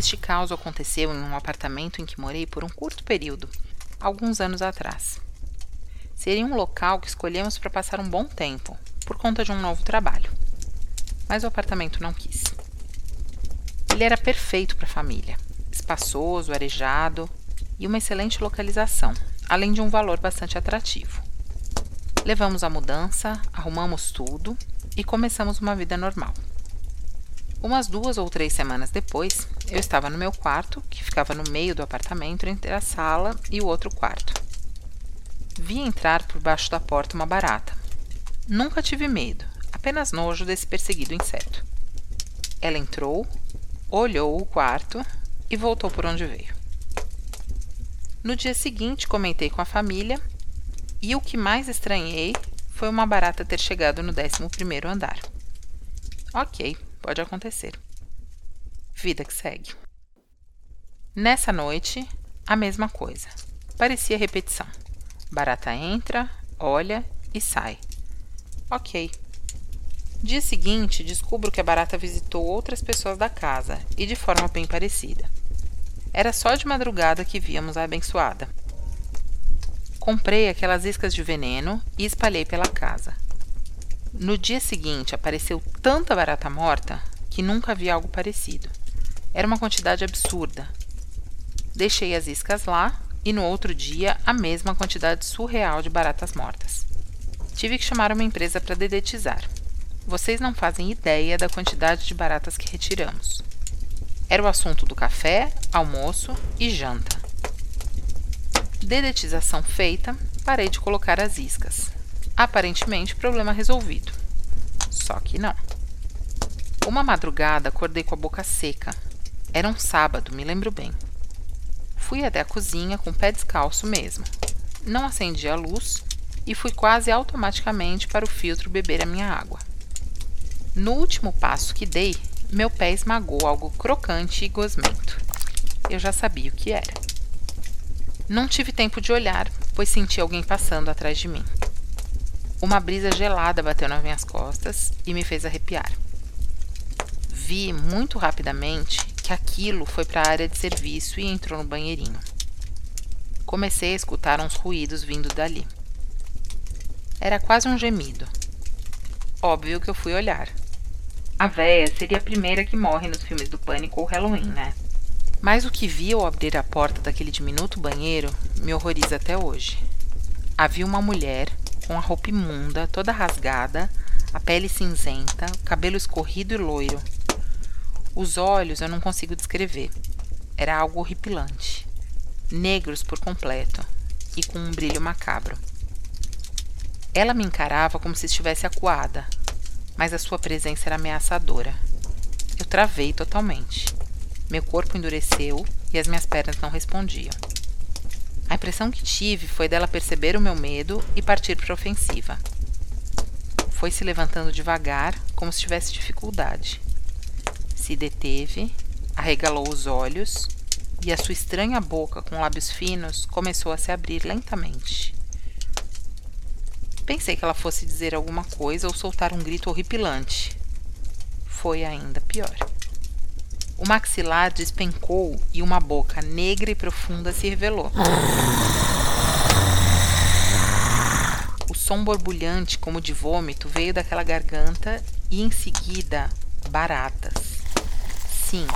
Este caos aconteceu em um apartamento em que morei por um curto período, alguns anos atrás. Seria um local que escolhemos para passar um bom tempo, por conta de um novo trabalho. Mas o apartamento não quis. Ele era perfeito para a família, espaçoso, arejado e uma excelente localização, além de um valor bastante atrativo. Levamos a mudança, arrumamos tudo e começamos uma vida normal. Umas duas ou três semanas depois, eu estava no meu quarto, que ficava no meio do apartamento entre a sala e o outro quarto. Vi entrar por baixo da porta uma barata. Nunca tive medo, apenas nojo desse perseguido inseto. Ela entrou, olhou o quarto e voltou por onde veio. No dia seguinte, comentei com a família e o que mais estranhei foi uma barata ter chegado no 11 primeiro andar. Ok, Pode acontecer. Vida que segue. Nessa noite, a mesma coisa. Parecia repetição. Barata entra, olha e sai. Ok. Dia seguinte, descubro que a barata visitou outras pessoas da casa e de forma bem parecida. Era só de madrugada que víamos a abençoada. Comprei aquelas iscas de veneno e espalhei pela casa. No dia seguinte apareceu tanta barata morta que nunca vi algo parecido. Era uma quantidade absurda. Deixei as iscas lá e no outro dia a mesma quantidade surreal de baratas mortas. Tive que chamar uma empresa para dedetizar. Vocês não fazem ideia da quantidade de baratas que retiramos. Era o assunto do café, almoço e janta. Dedetização feita, parei de colocar as iscas. Aparentemente, problema resolvido. Só que não. Uma madrugada acordei com a boca seca. Era um sábado, me lembro bem. Fui até a cozinha com o pé descalço mesmo. Não acendi a luz e fui quase automaticamente para o filtro beber a minha água. No último passo que dei, meu pé esmagou algo crocante e gosmento. Eu já sabia o que era. Não tive tempo de olhar, pois senti alguém passando atrás de mim. Uma brisa gelada bateu nas minhas costas e me fez arrepiar. Vi muito rapidamente que aquilo foi para a área de serviço e entrou no banheirinho. Comecei a escutar uns ruídos vindo dali. Era quase um gemido. Óbvio que eu fui olhar. A véia seria a primeira que morre nos filmes do Pânico ou Halloween, né? Mas o que vi ao abrir a porta daquele diminuto banheiro me horroriza até hoje. Havia uma mulher com a roupa imunda, toda rasgada, a pele cinzenta, o cabelo escorrido e loiro. Os olhos eu não consigo descrever. Era algo horripilante. Negros por completo e com um brilho macabro. Ela me encarava como se estivesse acuada, mas a sua presença era ameaçadora. Eu travei totalmente. Meu corpo endureceu e as minhas pernas não respondiam. A impressão que tive foi dela perceber o meu medo e partir para a ofensiva. Foi se levantando devagar, como se tivesse dificuldade. Se deteve, arregalou os olhos e a sua estranha boca com lábios finos começou a se abrir lentamente. Pensei que ela fosse dizer alguma coisa ou soltar um grito horripilante. Foi ainda pior. O maxilar despencou e uma boca negra e profunda se revelou. O som borbulhante, como de vômito, veio daquela garganta e em seguida baratas. Sim,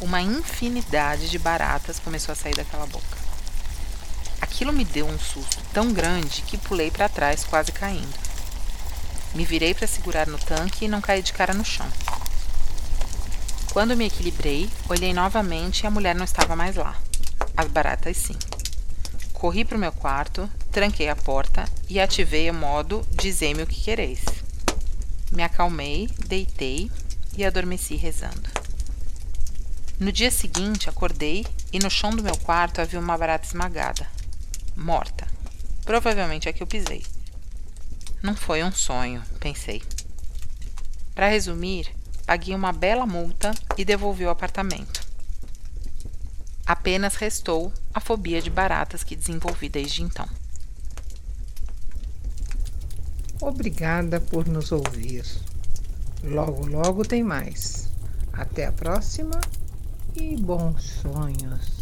uma infinidade de baratas começou a sair daquela boca. Aquilo me deu um susto tão grande que pulei para trás, quase caindo. Me virei para segurar no tanque e não caí de cara no chão. Quando me equilibrei, olhei novamente e a mulher não estava mais lá. As baratas sim. Corri para o meu quarto, tranquei a porta e ativei o modo Dizei-me o que quereis. Me acalmei, deitei e adormeci rezando. No dia seguinte, acordei e no chão do meu quarto havia uma barata esmagada, morta. Provavelmente é que eu pisei. Não foi um sonho, pensei. Para resumir, paguei uma bela multa e devolvi o apartamento. Apenas restou a fobia de baratas que desenvolvi desde então. Obrigada por nos ouvir. Logo, logo tem mais. Até a próxima e bons sonhos.